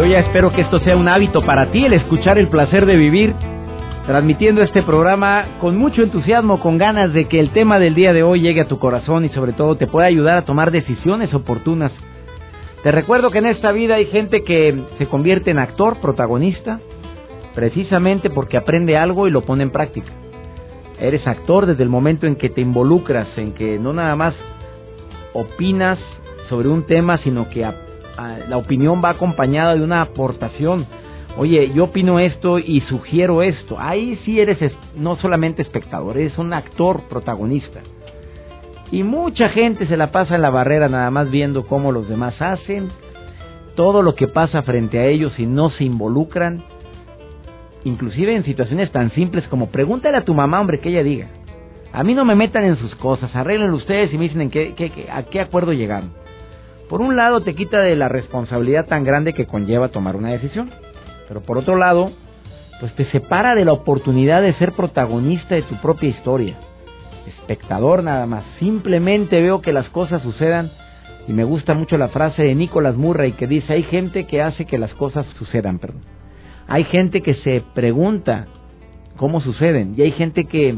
Yo ya espero que esto sea un hábito para ti, el escuchar el placer de vivir, transmitiendo este programa con mucho entusiasmo, con ganas de que el tema del día de hoy llegue a tu corazón y sobre todo te pueda ayudar a tomar decisiones oportunas. Te recuerdo que en esta vida hay gente que se convierte en actor, protagonista, precisamente porque aprende algo y lo pone en práctica. Eres actor desde el momento en que te involucras, en que no nada más opinas sobre un tema, sino que la opinión va acompañada de una aportación. Oye, yo opino esto y sugiero esto. Ahí sí eres no solamente espectador, eres un actor protagonista. Y mucha gente se la pasa en la barrera nada más viendo cómo los demás hacen, todo lo que pasa frente a ellos y no se involucran. Inclusive en situaciones tan simples como pregúntale a tu mamá, hombre, que ella diga. A mí no me metan en sus cosas, arreglen ustedes y me dicen en qué, a qué acuerdo llegaron. Por un lado te quita de la responsabilidad tan grande que conlleva tomar una decisión, pero por otro lado, pues te separa de la oportunidad de ser protagonista de tu propia historia. Espectador nada más, simplemente veo que las cosas sucedan y me gusta mucho la frase de Nicholas Murray que dice, hay gente que hace que las cosas sucedan, perdón. Hay gente que se pregunta cómo suceden y hay gente que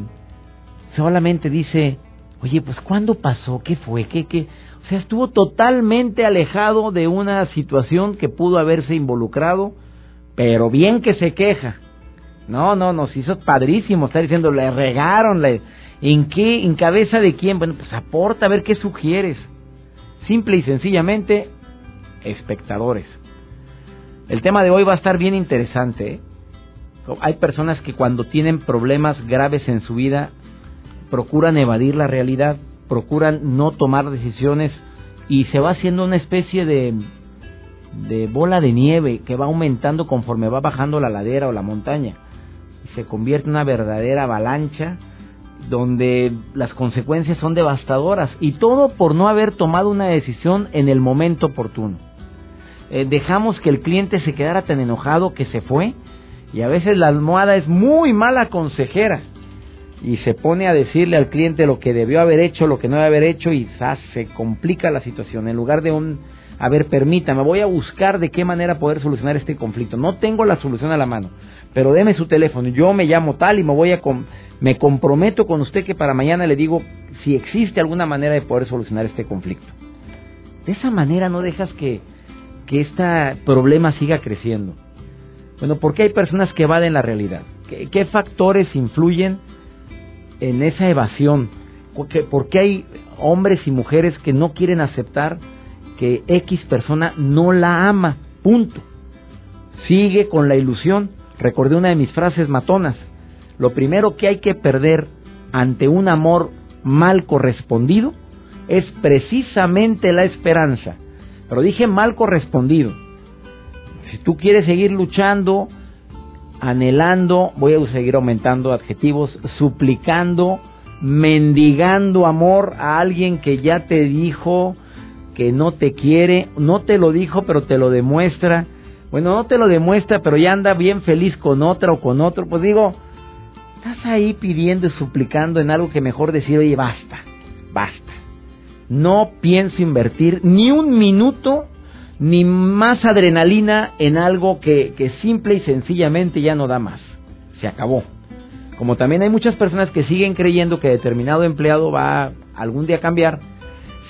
solamente dice, oye, pues ¿cuándo pasó? ¿Qué fue? ¿Qué, qué? O sea, estuvo totalmente alejado de una situación que pudo haberse involucrado, pero bien que se queja. No, no, nos hizo padrísimo estar diciendo, le regaron, le, ¿en qué, en cabeza de quién? Bueno, pues aporta a ver qué sugieres. Simple y sencillamente, espectadores. El tema de hoy va a estar bien interesante. ¿eh? Hay personas que cuando tienen problemas graves en su vida procuran evadir la realidad procuran no tomar decisiones y se va haciendo una especie de, de bola de nieve que va aumentando conforme va bajando la ladera o la montaña. Se convierte en una verdadera avalancha donde las consecuencias son devastadoras y todo por no haber tomado una decisión en el momento oportuno. Eh, dejamos que el cliente se quedara tan enojado que se fue y a veces la almohada es muy mala consejera y se pone a decirle al cliente lo que debió haber hecho, lo que no debe haber hecho y se complica la situación. En lugar de un, a ver, permítame, voy a buscar de qué manera poder solucionar este conflicto. No tengo la solución a la mano, pero deme su teléfono. Yo me llamo tal y me voy a, me comprometo con usted que para mañana le digo si existe alguna manera de poder solucionar este conflicto. De esa manera no dejas que, que este problema siga creciendo. Bueno, ¿por qué hay personas que evaden la realidad? qué factores influyen? En esa evasión? ¿Por qué hay hombres y mujeres que no quieren aceptar que X persona no la ama? Punto. Sigue con la ilusión. Recordé una de mis frases matonas. Lo primero que hay que perder ante un amor mal correspondido es precisamente la esperanza. Pero dije mal correspondido. Si tú quieres seguir luchando, anhelando, voy a seguir aumentando adjetivos, suplicando, mendigando amor a alguien que ya te dijo que no te quiere, no te lo dijo pero te lo demuestra, bueno, no te lo demuestra pero ya anda bien feliz con otra o con otro, pues digo, estás ahí pidiendo y suplicando en algo que mejor decir, oye, basta, basta. No pienso invertir ni un minuto ni más adrenalina en algo que, que simple y sencillamente ya no da más. Se acabó. Como también hay muchas personas que siguen creyendo que determinado empleado va algún día a cambiar,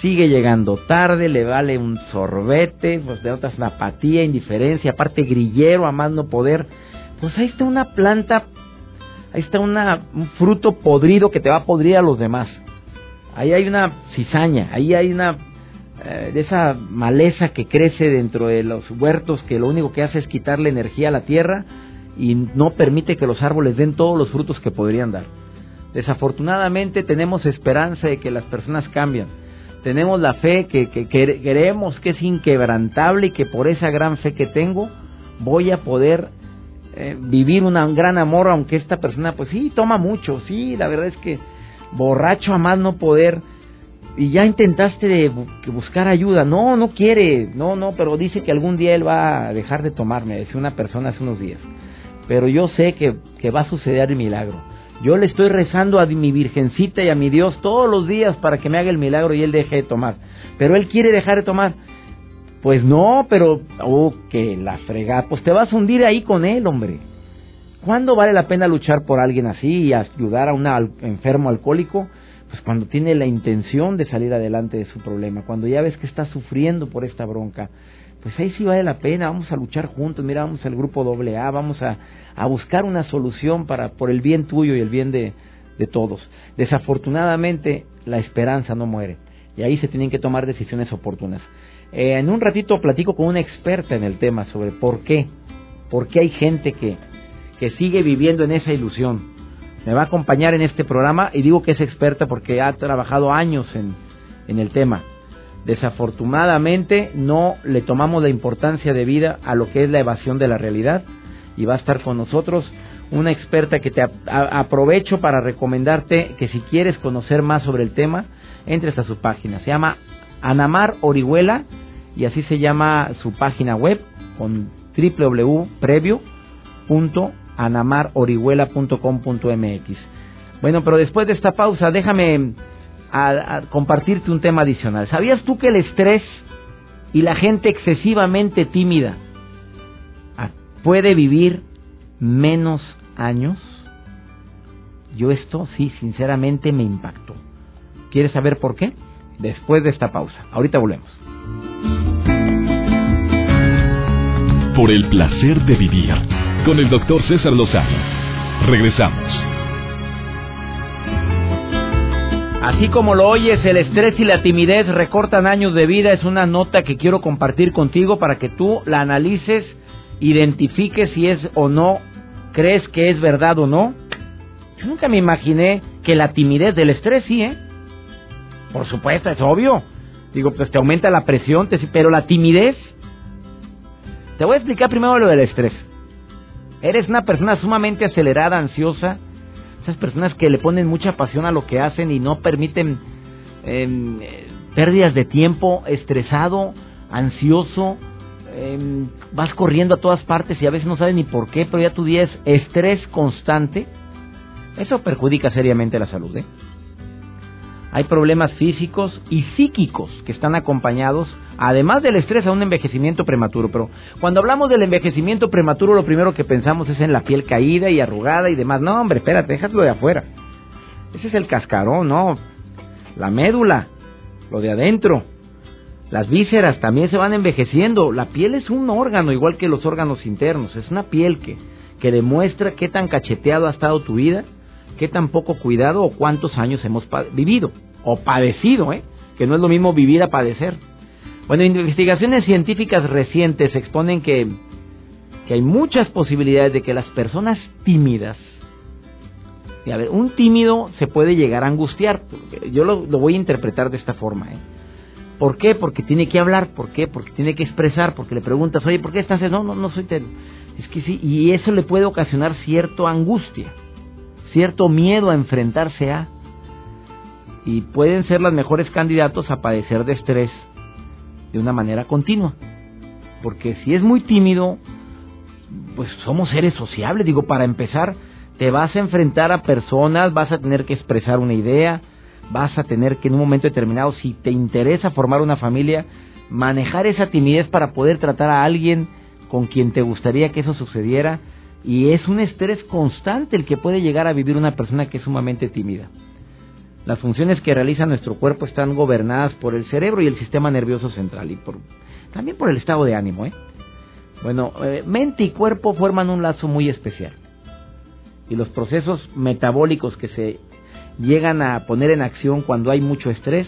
sigue llegando tarde, le vale un sorbete, pues de otras una apatía, indiferencia, aparte grillero, a más no poder. Pues ahí está una planta, ahí está una, un fruto podrido que te va a podrir a los demás. Ahí hay una cizaña, ahí hay una de esa maleza que crece dentro de los huertos que lo único que hace es quitarle energía a la tierra y no permite que los árboles den todos los frutos que podrían dar. Desafortunadamente tenemos esperanza de que las personas cambian, tenemos la fe que, que, queremos que es inquebrantable y que por esa gran fe que tengo voy a poder eh, vivir un gran amor aunque esta persona pues sí toma mucho sí la verdad es que borracho a más no poder y ya intentaste de buscar ayuda no no quiere no no pero dice que algún día él va a dejar de tomar me decía una persona hace unos días pero yo sé que, va a suceder el milagro yo le estoy rezando a mi Virgencita y a mi Dios todos los días para que me haga el milagro y él deje de tomar. Pero él quiere dejar de tomar. Pues no, pero, oh, que la fregada. Pues te vas a hundir ahí con él, hombre. ¿Cuándo vale la pena luchar por alguien así y ayudar a un enfermo alcohólico? Pues cuando tiene la intención de salir adelante de su problema, cuando ya ves que está sufriendo por esta bronca, pues ahí sí vale la pena, vamos a luchar juntos, mira, vamos al grupo AA, vamos a, a buscar una solución para por el bien tuyo y el bien de, de todos. Desafortunadamente, la esperanza no muere y ahí se tienen que tomar decisiones oportunas. Eh, en un ratito platico con una experta en el tema sobre por qué, por qué hay gente que, que sigue viviendo en esa ilusión. Me va a acompañar en este programa y digo que es experta porque ha trabajado años en, en el tema. Desafortunadamente no le tomamos la importancia de vida a lo que es la evasión de la realidad y va a estar con nosotros una experta que te aprovecho para recomendarte que si quieres conocer más sobre el tema, entres a su página. Se llama Anamar Orihuela y así se llama su página web con www.anamarorihuela.com.mx. Bueno, pero después de esta pausa, déjame compartirte un tema adicional. ¿Sabías tú que el estrés y la gente excesivamente tímida ah, puede vivir menos años? Yo esto sí, sinceramente me impactó. ¿Quieres saber por qué? Después de esta pausa. Ahorita volvemos. Por el placer de vivir con el doctor César Lozano. Regresamos. Así como lo oyes, el estrés y la timidez recortan años de vida. Es una nota que quiero compartir contigo para que tú la analices, identifiques si es o no, crees que es verdad o no. Yo nunca me imaginé que la timidez del estrés sí, ¿eh? Por supuesto, es obvio. Digo, pues te aumenta la presión, pero la timidez. Te voy a explicar primero lo del estrés. Eres una persona sumamente acelerada, ansiosa, esas personas que le ponen mucha pasión a lo que hacen y no permiten em, pérdidas de tiempo, estresado, ansioso, em, vas corriendo a todas partes y a veces no sabes ni por qué, pero ya tu día es estrés constante, eso perjudica seriamente la salud. ¿eh? Hay problemas físicos y psíquicos que están acompañados además del estrés a un envejecimiento prematuro. Pero cuando hablamos del envejecimiento prematuro, lo primero que pensamos es en la piel caída y arrugada y demás. No, hombre, espérate, déjalo de afuera. Ese es el cascarón, no. La médula, lo de adentro. Las vísceras también se van envejeciendo. La piel es un órgano, igual que los órganos internos. Es una piel que, que demuestra qué tan cacheteado ha estado tu vida, qué tan poco cuidado o cuántos años hemos vivido. O padecido, ¿eh? Que no es lo mismo vivir a padecer. Bueno, investigaciones científicas recientes exponen que, que hay muchas posibilidades de que las personas tímidas, y a ver, un tímido se puede llegar a angustiar, yo lo, voy a interpretar de esta forma, ¿eh? ¿Por qué? Porque tiene que hablar, ¿por qué? Porque tiene que expresar, porque le preguntas, oye, ¿por qué estás? No, no, no soy tímido. Es que sí, y eso le puede ocasionar cierta angustia, cierto miedo a enfrentarse a, y pueden ser los mejores candidatos a padecer de estrés de una manera continua. Porque si es muy tímido, pues somos seres sociables. Digo, para empezar, te vas a enfrentar a personas, vas a tener que expresar una idea, vas a tener que en un momento determinado, si te interesa formar una familia, manejar esa timidez para poder tratar a alguien con quien te gustaría que eso sucediera. Y es un estrés constante el que puede llegar a vivir una persona que es sumamente tímida. Las funciones que realiza nuestro cuerpo están gobernadas por el cerebro y el sistema nervioso central y por, también por el estado de ánimo. ¿eh? Bueno, eh, mente y cuerpo forman un lazo muy especial. Y los procesos metabólicos que se llegan a poner en acción cuando hay mucho estrés,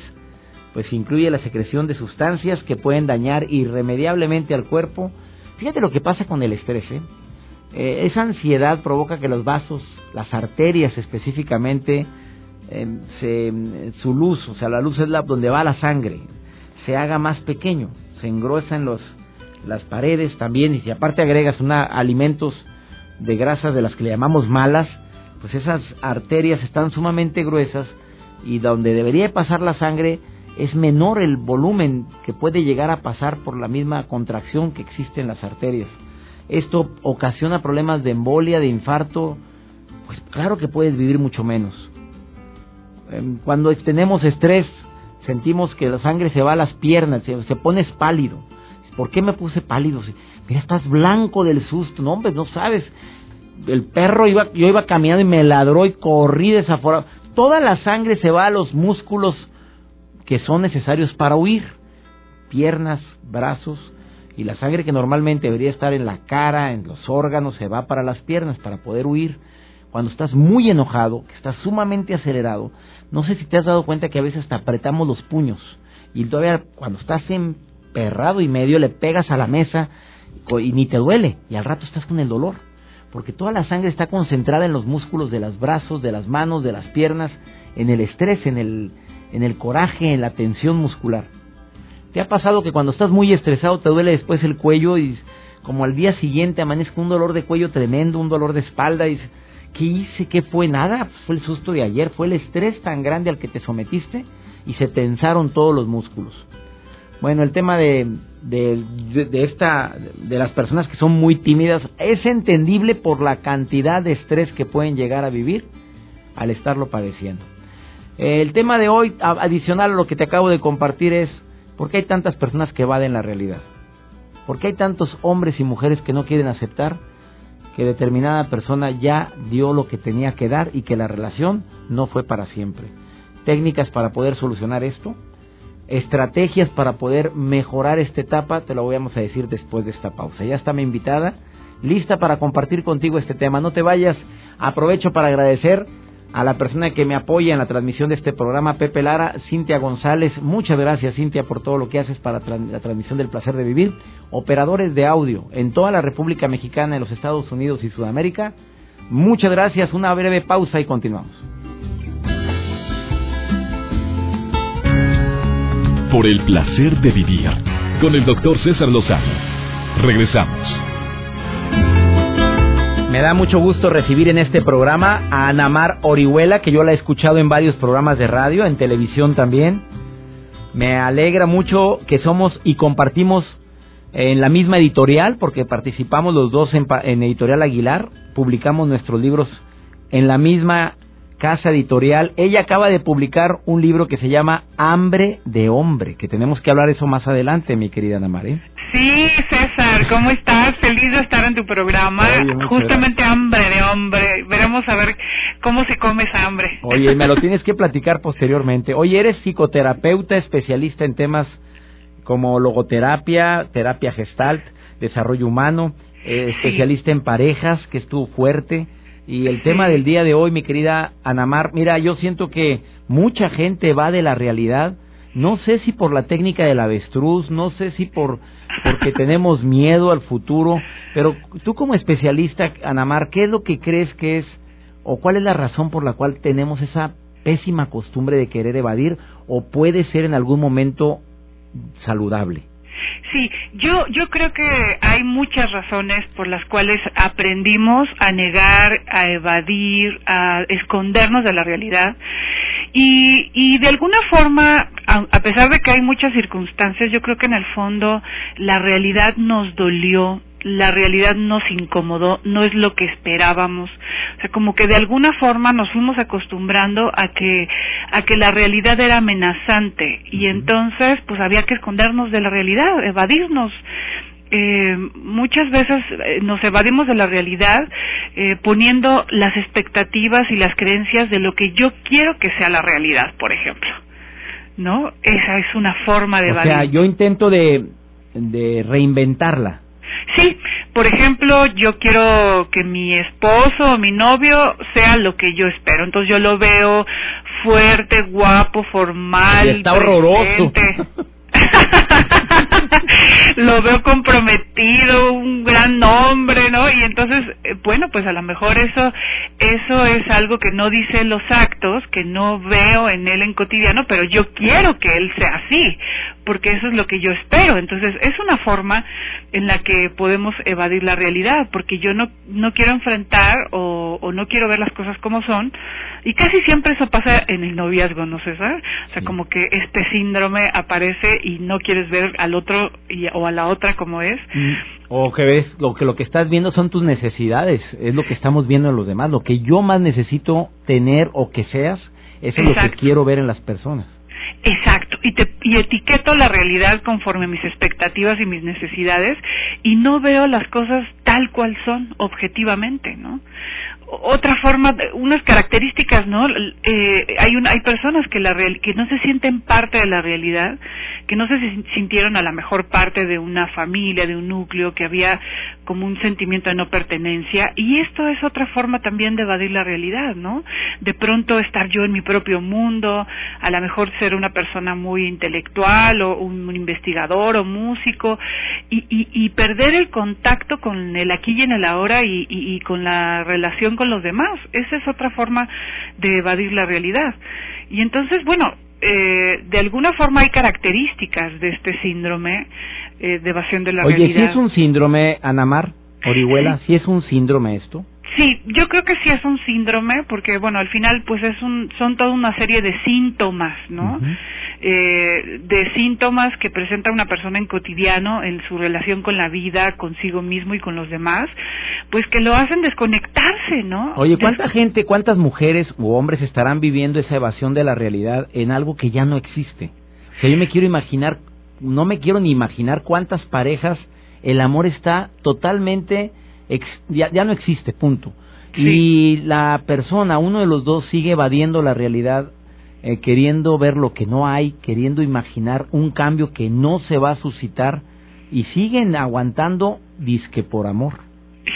pues incluye la secreción de sustancias que pueden dañar irremediablemente al cuerpo. Fíjate lo que pasa con el estrés. ¿eh? Eh, esa ansiedad provoca que los vasos, las arterias específicamente, em, se, su luz, o sea, la luz es la donde va la sangre, se haga más pequeño, se engrosa en los, las paredes también y si aparte agregas una, alimentos de grasas de las que le llamamos malas, pues esas arterias están sumamente gruesas y donde debería pasar la sangre es menor el volumen que puede llegar a pasar por la misma contracción que existe en las arterias. Esto ocasiona problemas de embolia, de infarto, pues claro que puedes vivir mucho menos. Em, cuando tenemos estrés, sentimos que la sangre se va a las piernas, se, se pones pálido. ¿Por qué me puse pálido? Mira, estás blanco del susto, no hombre, no sabes. El perro iba, yo iba caminando y me ladró y corrí desaforado. Toda la sangre se va a los músculos que son necesarios para huir, piernas, brazos, y la sangre que normalmente debería estar en la cara, en los órganos, se va para las piernas para poder huir. Cuando estás muy enojado, que estás sumamente acelerado, no sé si te has dado cuenta que a veces hasta apretamos los puños y todavía cuando estás emperrado y medio le pegas a la mesa y ni te duele y al rato estás con el dolor porque toda la sangre está concentrada en los músculos de los brazos, de las manos, de las piernas, en el estrés, en el en el coraje, en la tensión muscular. ¿Te ha pasado que cuando estás muy estresado te duele después el cuello y como al día siguiente amanezco un dolor de cuello tremendo, un dolor de espalda y ¿qué hice? ¿Qué fue? Nada, pues fue el susto de ayer, fue el estrés tan grande al que te sometiste y se tensaron todos los músculos. Bueno, el tema de, de, de, esta, de las personas que son muy tímidas es entendible por la cantidad de estrés que pueden llegar a vivir al estarlo padeciendo. El tema de hoy, adicional a lo que te acabo de compartir, es ¿por qué hay tantas personas que evaden la realidad? ¿Por qué hay tantos hombres y mujeres que no quieren aceptar que determinada persona ya dio lo que tenía que dar y que la relación no fue para siempre? Técnicas para poder solucionar esto, estrategias para poder mejorar esta etapa, te lo vamos a decir después de esta pausa. Ya está mi invitada, lista para compartir contigo este tema. No te vayas, aprovecho para agradecer a la persona que me apoya en la transmisión de este programa, Pepe Lara, Cintia González. Muchas gracias, Cintia, por todo lo que haces para la transmisión del placer de vivir. Operadores de audio en toda la República Mexicana, en los Estados Unidos y Sudamérica. Muchas gracias. Una breve pausa y continuamos. Por el placer de vivir con el doctor César Lozano. Regresamos. Me da mucho gusto recibir en este programa a Anamar Orihuela, que yo la he escuchado en varios programas de radio, en televisión también. Me alegra mucho que somos y compartimos en la misma editorial, porque participamos los dos en, en Editorial Aguilar, publicamos nuestros libros en la misma casa editorial. Ella acaba de publicar un libro que se llama Hambre de Hombre, que tenemos que hablar eso más adelante, mi querida Ana María. Sí, César, ¿cómo estás? Feliz de estar en tu programa. Justamente hambre de hombre. Veremos a ver cómo se come esa hambre. Oye, me lo tienes que platicar posteriormente. Oye, eres psicoterapeuta especialista en temas como logoterapia, terapia gestalt, desarrollo humano, eh, especialista en parejas, que estuvo fuerte. Y el tema del día de hoy, mi querida Anamar, mira, yo siento que mucha gente va de la realidad, no sé si por la técnica del avestruz, no sé si por porque tenemos miedo al futuro, pero tú como especialista, Anamar, ¿qué es lo que crees que es o cuál es la razón por la cual tenemos esa pésima costumbre de querer evadir o puede ser en algún momento saludable? Sí, yo, yo creo que hay muchas razones por las cuales aprendimos a negar, a evadir, a escondernos de la realidad. Y, y de alguna forma, a, a pesar de que hay muchas circunstancias, yo creo que en el fondo la realidad nos dolió, la realidad nos incomodó, no es lo que esperábamos. O sea, como que de alguna forma nos fuimos acostumbrando a que a que la realidad era amenazante y entonces pues había que escondernos de la realidad, evadirnos. Eh, muchas veces eh, nos evadimos de la realidad eh, poniendo las expectativas y las creencias de lo que yo quiero que sea la realidad, por ejemplo. ¿No? Esa es una forma de evadir. O sea, yo intento de, de reinventarla. Sí, por ejemplo, yo quiero que mi esposo o mi novio sea lo que yo espero. Entonces yo lo veo fuerte, guapo, formal. está horroroso. lo veo comprometido, un gran hombre, ¿no? Y entonces, eh, bueno, pues a lo mejor eso, eso es algo que no dice los actos, que no veo en él en cotidiano, pero yo quiero que él sea así, porque eso es lo que yo espero. Entonces, es una forma en la que podemos evadir la realidad, porque yo no, no quiero enfrentar o, o no quiero ver las cosas como son, y casi siempre eso pasa en el noviazgo, ¿no, César? O sea, como que este síndrome aparece y no quieres ver al otro y, o a la otra como es. Mm, o que ves, lo que lo que estás viendo son tus necesidades, es lo que estamos viendo en los demás, lo que yo más necesito tener o que seas, eso es lo que quiero ver en las personas. Exacto, y, te, y etiqueto la realidad conforme a mis expectativas y mis necesidades y no veo las cosas tal cual son objetivamente, ¿no? Otra forma, unas características, ¿no? Eh, hay hay personas que la que no se sienten parte de la realidad, que no se sintieron a la mejor parte de una familia, de un núcleo, que había como un sentimiento de no pertenencia y esto es otra forma también de evadir la realidad, ¿no? De pronto estar yo en mi propio mundo, a lo mejor ser una persona muy intelectual o un, investigador o músico y, y, perder el contacto con el aquí y en el ahora y, y con la relación con los demás. Esa es otra forma de evadir la realidad. Y entonces, bueno, eh, de alguna forma hay características de este síndrome eh, de evasión de la realidad. Oye, ¿si es un síndrome, Anamar Orihuela? ¿Si es un síndrome esto? Sí, yo creo que sí es un síndrome, porque bueno, al final pues es un, son toda una serie de síntomas, ¿no? Eh, de síntomas que presenta una persona en cotidiano en su relación con la vida, consigo mismo y con los demás, pues que lo hacen desconectarse, ¿no? Oye, ¿cuánta gente, cuántas mujeres u hombres estarán viviendo esa evasión de la realidad en algo que ya no existe? O sea, yo me quiero imaginar, no me quiero ni imaginar cuántas parejas el amor está totalmente, ya, ya no existe, punto. Y la persona, uno de los dos, sigue evadiendo la realidad eh, queriendo ver lo que no hay, queriendo imaginar un cambio que no se va a suscitar y siguen aguantando disque por amor.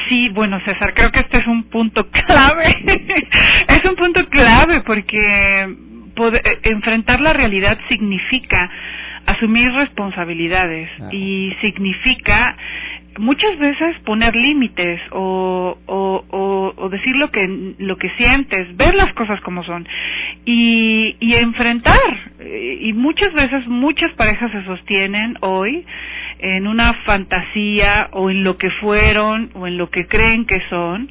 Sí, bueno, César, creo que este es un punto clave. es un punto clave porque eh, enfrentar la realidad significa asumir responsabilidades y significa muchas veces poner límites o, o, o, decir lo que lo que sientes ver las cosas como son y, y enfrentar. Y muchas veces muchas parejas se sostienen hoy en una fantasía o en lo que fueron o en lo que creen que son.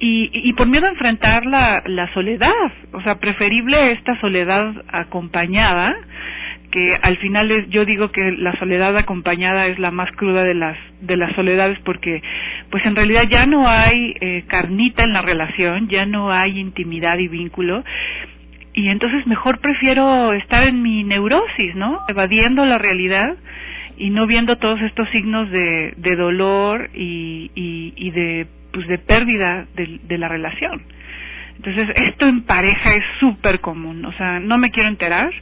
Y, y por miedo a enfrentar la, la soledad. O sea preferible esta soledad acompañada que al final es, yo digo que la soledad acompañada es la más cruda de las de las soledades porque pues en realidad ya no hay eh, carnita en la relación ya no hay intimidad y vínculo y entonces mejor prefiero estar en mi neurosis no evadiendo la realidad y no viendo todos estos signos de, de dolor y, y, y de pues de pérdida de, de la relación entonces esto en pareja es súper común o sea no me quiero enterar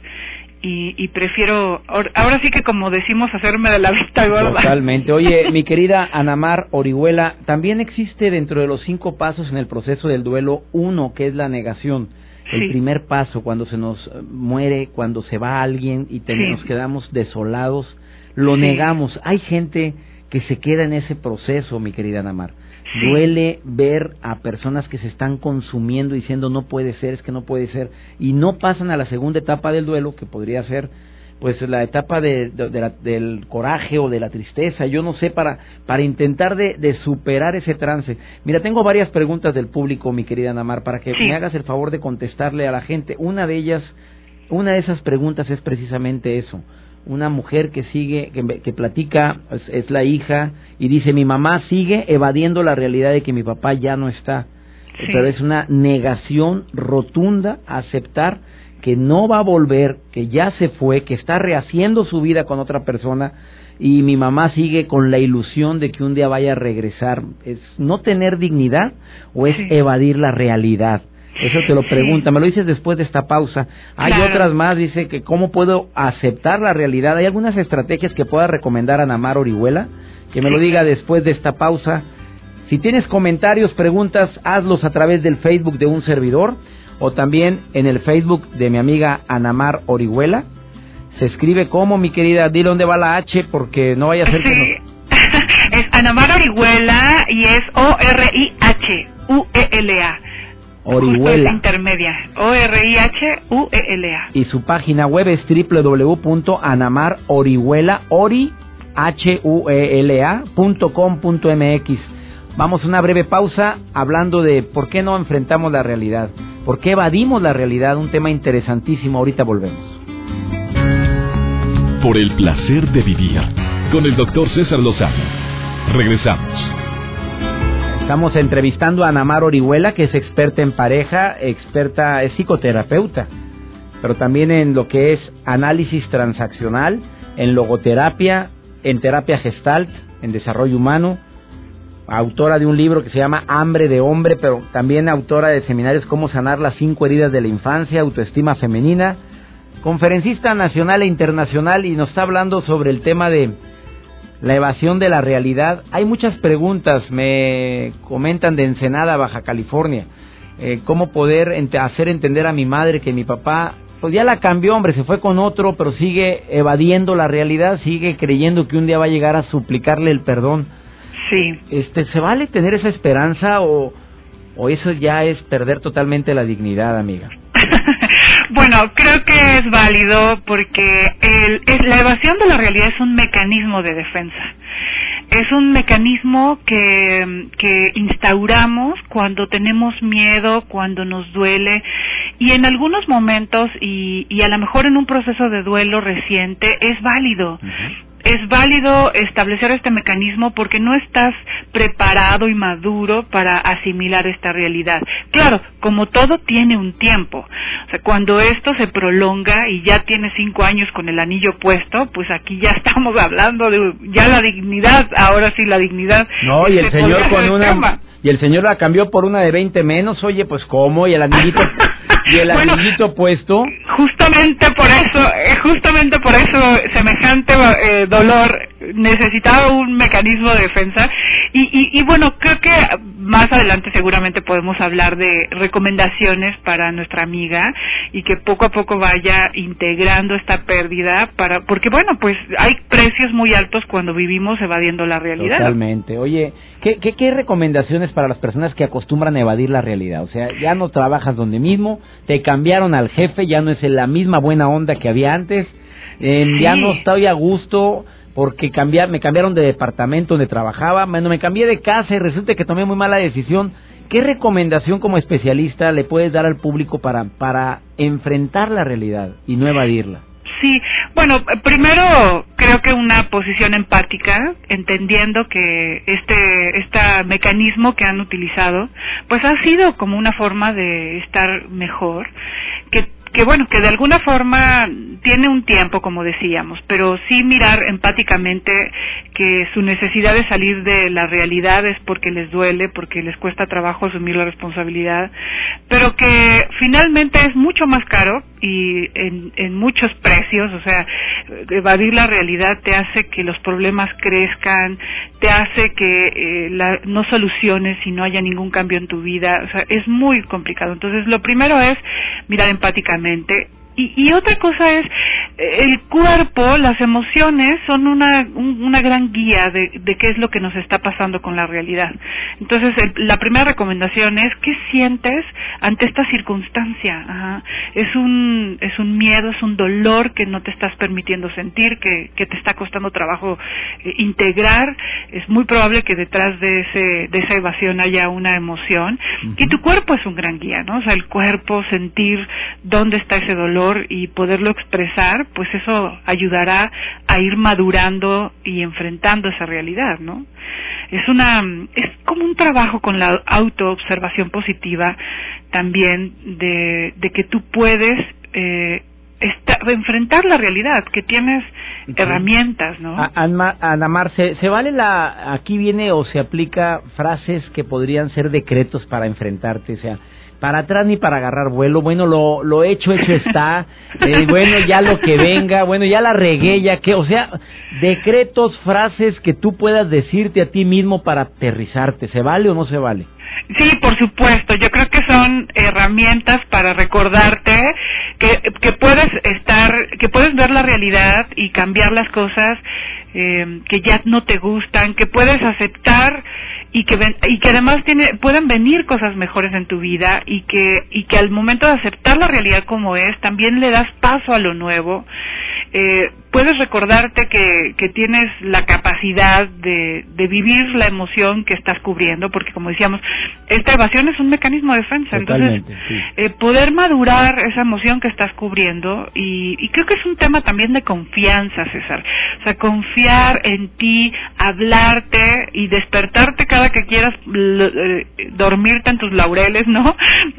y, prefiero, ahora sí que como decimos, hacerme de la vista gorda. Totalmente. Oye, mi querida Anamar Orihuela, también existe dentro de los cinco pasos en el proceso del duelo uno, que es la negación. El primer paso, cuando se nos muere, cuando se va alguien y nos quedamos desolados, lo negamos. Hay gente que se queda en ese proceso, mi querida Anamar. Duele ver a personas que se están consumiendo diciendo no puede ser, es que no puede ser, y no pasan a la segunda etapa del duelo, que podría ser pues la etapa de, del coraje o de la tristeza, yo no sé, para, para intentar de, superar ese trance. Mira, tengo varias preguntas del público, mi querida Namar, para que me hagas el favor de contestarle a la gente. Una de ellas, una de esas preguntas es precisamente eso una mujer que sigue, que, que platica, es, la hija, y dice, mi mamá sigue evadiendo la realidad de que mi papá ya no está. Pero es una negación rotunda a aceptar que no va a volver, que ya se fue, que está rehaciendo su vida con otra persona y mi mamá sigue con la ilusión de que un día vaya a regresar. ¿Es no tener dignidad o es evadir la realidad? Eso te lo pregunta, me lo dices después de esta pausa. Hay otras más, dice que cómo puedo aceptar la realidad. ¿Hay algunas estrategias que pueda recomendar a Namar Orihuela? Que me lo diga después de esta pausa. Si tienes comentarios, preguntas, hazlos a través del Facebook de un servidor o también en el Facebook de mi amiga Anamar Orihuela. Se escribe como, mi querida, dile dónde va la H porque no vaya a ser que es Anamar Orihuela y es O-R-I-H-U-E-L-A. Orihuela. intermedia. O-R-I-H-U-E-L-A. Y su página web es www.anamarorihuela, ori, e .mx. Vamos a una breve pausa hablando de por qué no enfrentamos la realidad, por qué evadimos la realidad, un tema interesantísimo. Ahorita volvemos. Por el placer de vivir con el doctor César Lozano. Regresamos. Estamos entrevistando a Anamar Orihuela, que es experta en pareja, experta, es psicoterapeuta, pero también en lo que es análisis transaccional, en logoterapia, en terapia gestalt, en desarrollo humano, autora de un libro que se llama Hambre de Hombre, pero también autora de seminarios Cómo sanar las cinco heridas de la infancia, autoestima femenina, conferencista nacional e internacional y nos está hablando sobre el tema de la evasión de la realidad. Hay muchas preguntas, me comentan de Ensenada, Baja California. Eh, ¿Cómo poder hacer entender a mi madre que mi papá, pues ya la cambió, hombre, se fue con otro, pero sigue evadiendo la realidad, sigue creyendo que un día va a llegar a suplicarle el perdón? Sí. Este, ¿Se vale tener esa esperanza o, o eso ya es perder totalmente la dignidad, amiga? Bueno, creo que es válido porque el, la evasión de la realidad es un mecanismo de defensa. Es un mecanismo que, que instauramos cuando tenemos miedo, cuando nos duele y en algunos momentos y, y a lo mejor en un proceso de duelo reciente es válido es válido establecer este mecanismo porque no estás preparado y maduro para asimilar esta realidad. Claro, como todo tiene un tiempo. O sea, cuando esto se prolonga y ya tienes cinco años con el anillo puesto, pues aquí ya estamos hablando de ya la dignidad, ahora sí la dignidad. No, y el señor con una y el señor la cambió por una de 20 menos, oye, pues cómo y el anillito y el anillito puesto. Justamente por eso, eh, justamente por eso semejante eh, dolor necesitaba un mecanismo de defensa y, y, y, bueno, creo que más adelante seguramente podemos hablar de recomendaciones para nuestra amiga y que poco a poco vaya integrando esta pérdida para porque bueno, pues hay precios muy altos cuando vivimos evadiendo la realidad. Totalmente. Oye, ¿qué, qué, qué recomendaciones para las personas que acostumbran a evadir la realidad? O sea, ya no trabajas donde mismo, te cambiaron al jefe, ya no es la misma buena onda que había antes, eh, ya no estoy a gusto porque me cambiaron de departamento donde trabajaba, bueno, me cambié de casa y resulta que tomé muy mala decisión. ¿Qué recomendación como especialista le puedes dar al público para, para enfrentar la realidad y no evadirla? Sí, bueno, primero creo que una posición empática, entendiendo que este este mecanismo que han utilizado, pues ha sido como una forma de estar mejor, que que bueno, que de alguna forma tiene un tiempo, como decíamos, pero sí mirar empáticamente que su necesidad de salir de la realidad es porque les duele, porque les cuesta trabajo asumir la responsabilidad, pero que finalmente es mucho más caro y en, en muchos precios, o sea, evadir la realidad te hace que los problemas crezcan, te hace que eh, la, no soluciones y no haya ningún cambio en tu vida, o sea, es muy complicado. Entonces, lo primero es mirar empáticamente y, y otra cosa es, el cuerpo, las emociones son una, una gran guía de, de, qué es lo que nos está pasando con la realidad. Entonces, la primera recomendación es, ¿qué sientes ante esta circunstancia? Es, un, es un miedo, es un dolor que no te estás permitiendo sentir, que, que te está costando trabajo eh, integrar. Es muy probable que detrás de, ese, de esa evasión haya una emoción. Y tu cuerpo es un gran guía, ¿no? O sea, el cuerpo, sentir dónde está ese dolor y poderlo expresar, pues eso ayudará a ir madurando y enfrentando esa realidad, ¿no? Es una es como un trabajo con la autoobservación positiva también de, de que tú puedes eh, enfrentar la realidad, que tienes herramientas, ¿no? Ana Mar, ¿se, ¿se, vale la, aquí viene o se aplica frases que podrían ser decretos para enfrentarte? O sea, para atrás ni para agarrar vuelo. Bueno, lo, lo hecho, hecho está. Eh, bueno, ya lo que venga. Bueno, ya la regué, ya que. O sea, decretos, frases que tú puedas decirte a ti mismo para aterrizarte. ¿Se vale o no se vale? Sí, por supuesto. Yo creo que son herramientas para recordarte que, que puedes estar, que puedes ver la realidad y cambiar las cosas eh, que ya no te gustan, que puedes aceptar y que y que además tiene, pueden venir cosas mejores en tu vida y que y que al momento de aceptar la realidad como es también le das paso a lo nuevo. Eh, puedes recordarte que, que tienes la capacidad de, de, vivir la emoción que estás cubriendo, porque como decíamos, esta evasión es un mecanismo de defensa. Entonces, eh, poder madurar esa emoción que estás cubriendo, y, y, creo que es un tema también de confianza, César. O sea, confiar en ti, hablarte y despertarte cada que quieras eh, dormirte en tus laureles, ¿no?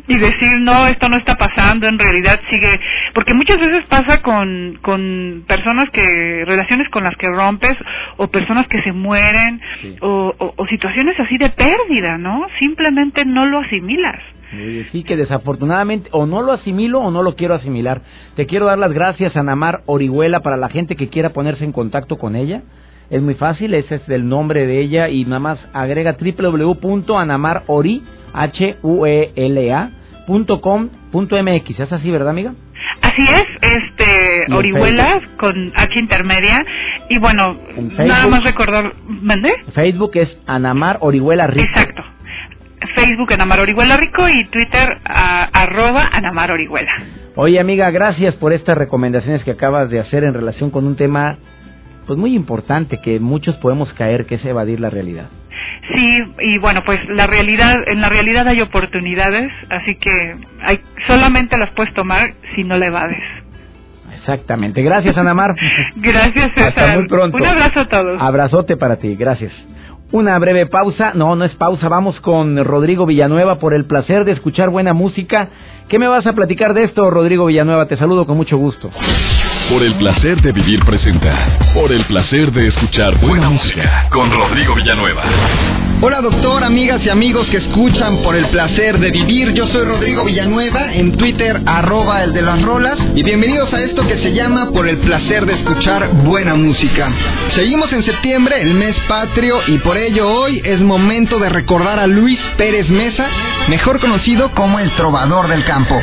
Y decir, no, esto no está pasando, en realidad sigue. Porque muchas veces pasa con, con personas que, relaciones con las que rompes, o personas que se mueren, o, o, situaciones así de pérdida, ¿no? Simplemente no lo asimilas. Sí, que desafortunadamente o no lo asimilo o no lo quiero asimilar. Te quiero dar las gracias a Namar Orihuela para la gente que quiera ponerse en contacto con ella. Es muy fácil, ese es el nombre de ella y nada más agrega www.anamarori, h u e. ¿Es así, verdad, amiga? Así es, este Orihuela con H intermedia y bueno, nada más recordar, ¿mande? Facebook es Anamar Orihuela Rico. Exacto. Facebook Anamar Orihuela Rico y Twitter arroba Anamar Orihuela. Oye amiga, gracias por estas recomendaciones que acabas de hacer en relación con un tema pues muy importante que muchos podemos caer, que es evadir la realidad. Sí, y bueno, pues la realidad, en la realidad hay oportunidades, así que hay, solamente las puedes tomar si no la evades. Exactamente. Gracias, Ana Mar. Gracias, César. Hasta muy pronto. Un abrazo a todos. Abrazote para ti. Gracias. Una breve pausa. No, no es pausa. Vamos con Rodrigo Villanueva por el placer de escuchar buena música. ¿Qué me vas a platicar de esto, Rodrigo Villanueva? Te saludo con mucho gusto. Por el placer de vivir presenta. Por el placer de escuchar buena música con Rodrigo Villanueva. Hola doctor, amigas y amigos que escuchan por el placer de vivir. Yo soy Rodrigo Villanueva, en Twitter arroba el de las rolas y bienvenidos a esto que se llama por el placer de escuchar buena música. Seguimos en septiembre, el mes patrio y por ello hoy es momento de recordar a Luis Pérez Mesa, mejor conocido como el trovador del campo.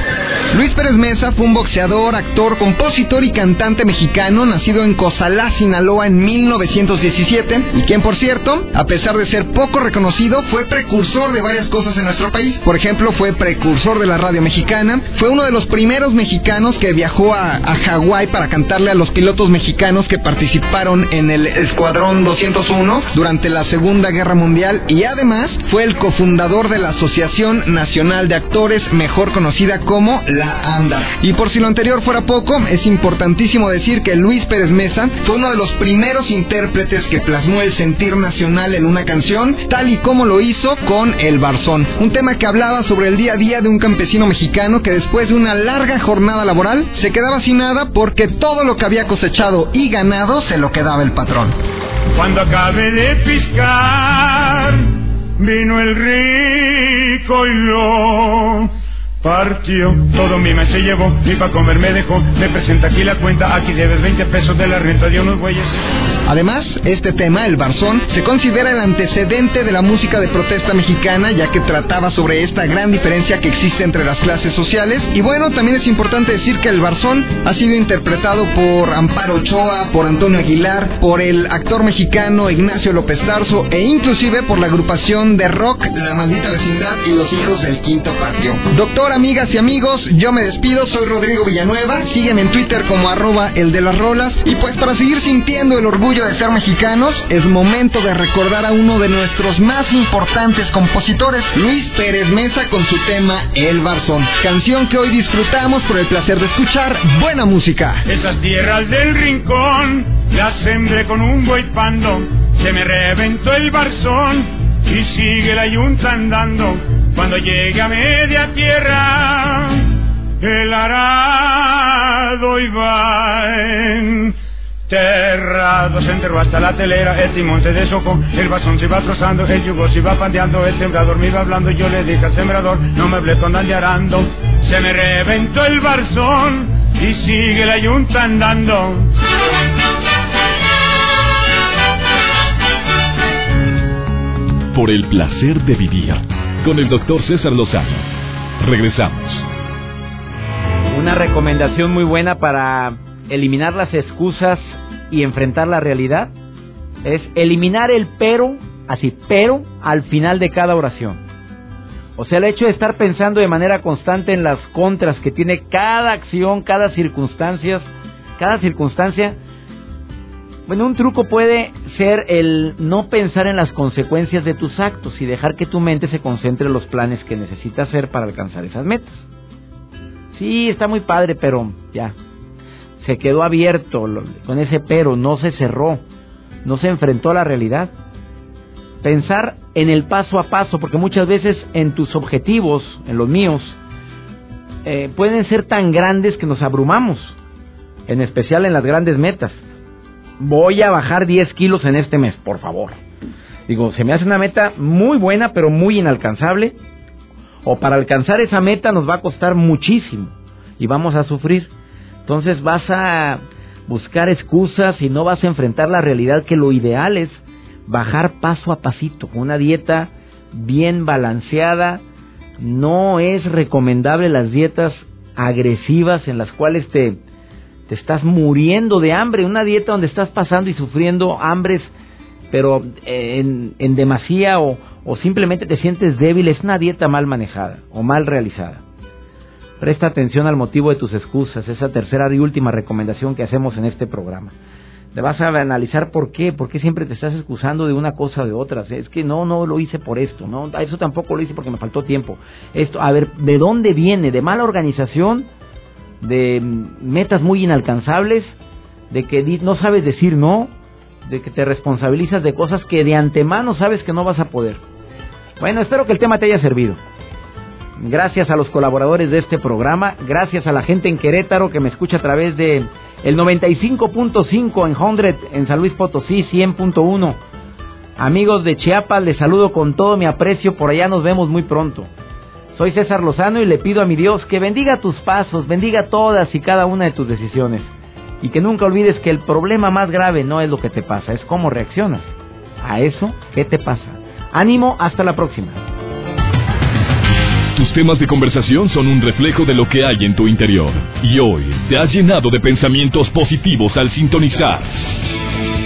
Luis Pérez Mesa fue un boxeador, actor, compositor y cantante mexicano nacido en Cozalá, Sinaloa en 1917 y quien por cierto, a pesar de ser poco reconocido, fue precursor de varias cosas en nuestro país. Por ejemplo, fue precursor de la radio mexicana, fue uno de los primeros mexicanos que viajó a, a Hawái para cantarle a los pilotos mexicanos que participaron en el Escuadrón 201 durante la Segunda Guerra Mundial y además fue el cofundador de la Asociación Nacional de Actores, mejor conocida como la ANDA. Y por si lo anterior fuera poco, es importantísimo decir que Luis Pérez Mesa fue uno de los primeros intérpretes que plasmó el sentir nacional en una canción, tal y como lo hizo con El Barzón, un tema que hablaba sobre el día a día de un campesino mexicano que después de una larga jornada laboral se quedaba sin nada porque todo lo que había cosechado y ganado se lo quedaba el patrón. Cuando acabe de piscar, vino el rico y lo partió. Todo mi mes se llevó, ni para comer me dejó. Me presenta aquí la cuenta, aquí debes 20 pesos de la renta de unos bueyes. Además, este tema, el barzón, se considera el antecedente de la música de protesta mexicana, ya que trataba sobre esta gran diferencia que existe entre las clases sociales. Y bueno, también es importante decir que el barzón ha sido interpretado por Amparo Ochoa, por Antonio Aguilar, por el actor mexicano Ignacio López Tarso e inclusive por la agrupación de rock La Maldita Vecindad y los Hijos del Quinto Patio. Amigas y amigos, yo me despido, soy Rodrigo Villanueva, sígueme en Twitter como arroba el de las rolas y pues para seguir sintiendo el orgullo de ser mexicanos, es momento de recordar a uno de nuestros más importantes compositores, Luis Pérez Mesa con su tema El Barzón, canción que hoy disfrutamos por el placer de escuchar buena música. Esas tierras del rincón las sembré con un pando, se me reventó el barzón y sigue la yunta andando cuando llegue a media tierra el arado iba en Terrado se enterró hasta la telera, el timón se deshojó, el basón se iba trozando, el yugo se iba pandeando, el sembrador me iba hablando, yo le dije al sembrador, no me hablé con arando, se me reventó el barzón y sigue la yunta andando. Por el placer de vivir con el doctor César Lozano. Regresamos. Una recomendación muy buena para eliminar las excusas y enfrentar la realidad es eliminar el pero, así, pero al final de cada oración. O sea, el hecho de estar pensando de manera constante en las contras que tiene cada acción, cada circunstancia, cada circunstancia. Bueno, un truco puede ser el no pensar en las consecuencias de tus actos y dejar que tu mente se concentre en los planes que necesita hacer para alcanzar esas metas. Sí, está muy padre, pero ya, se quedó abierto con ese pero, no se cerró, no se enfrentó a la realidad. Pensar en el paso a paso, porque muchas veces en tus objetivos, en los míos, eh, pueden ser tan grandes que nos abrumamos, en especial en las grandes metas. Voy a bajar 10 kilos en este mes, por favor. Digo, se me hace una meta muy buena, pero muy inalcanzable. O para alcanzar esa meta nos va a costar muchísimo y vamos a sufrir. Entonces vas a buscar excusas y no vas a enfrentar la realidad que lo ideal es bajar paso a pasito, con una dieta bien balanceada. No es recomendable las dietas agresivas en las cuales te, te estás muriendo de hambre, una dieta donde estás pasando y sufriendo hambres, pero en, en demasía o, o simplemente te sientes débil, es una dieta mal manejada o mal realizada. Presta atención al motivo de tus excusas, esa tercera y última recomendación que hacemos en este programa. Te vas a analizar por qué, por qué siempre te estás excusando de una cosa o de otra. Es que no, no lo hice por esto, no, eso tampoco lo hice porque me faltó tiempo. Esto, a ver, ¿de dónde viene? ¿De mala organización? ¿De metas muy inalcanzables? ¿De que no sabes decir no? ¿De que te responsabilizas de cosas que de antemano sabes que no vas a poder? Bueno, espero que el tema te haya servido. Gracias a los colaboradores de este programa, gracias a la gente en Querétaro que me escucha a través de el 95.5 en Hundred en San Luis Potosí, 100.1. Amigos de Chiapas, les saludo con todo mi aprecio, por allá nos vemos muy pronto. Soy César Lozano y le pido a mi Dios que bendiga tus pasos, bendiga todas y cada una de tus decisiones. Y que nunca olvides que el problema más grave no es lo que te pasa, es cómo reaccionas a eso que te pasa. Ánimo, hasta la próxima. Tus temas de conversación son un reflejo de lo que hay en tu interior. Y hoy te has llenado de pensamientos positivos al sintonizar.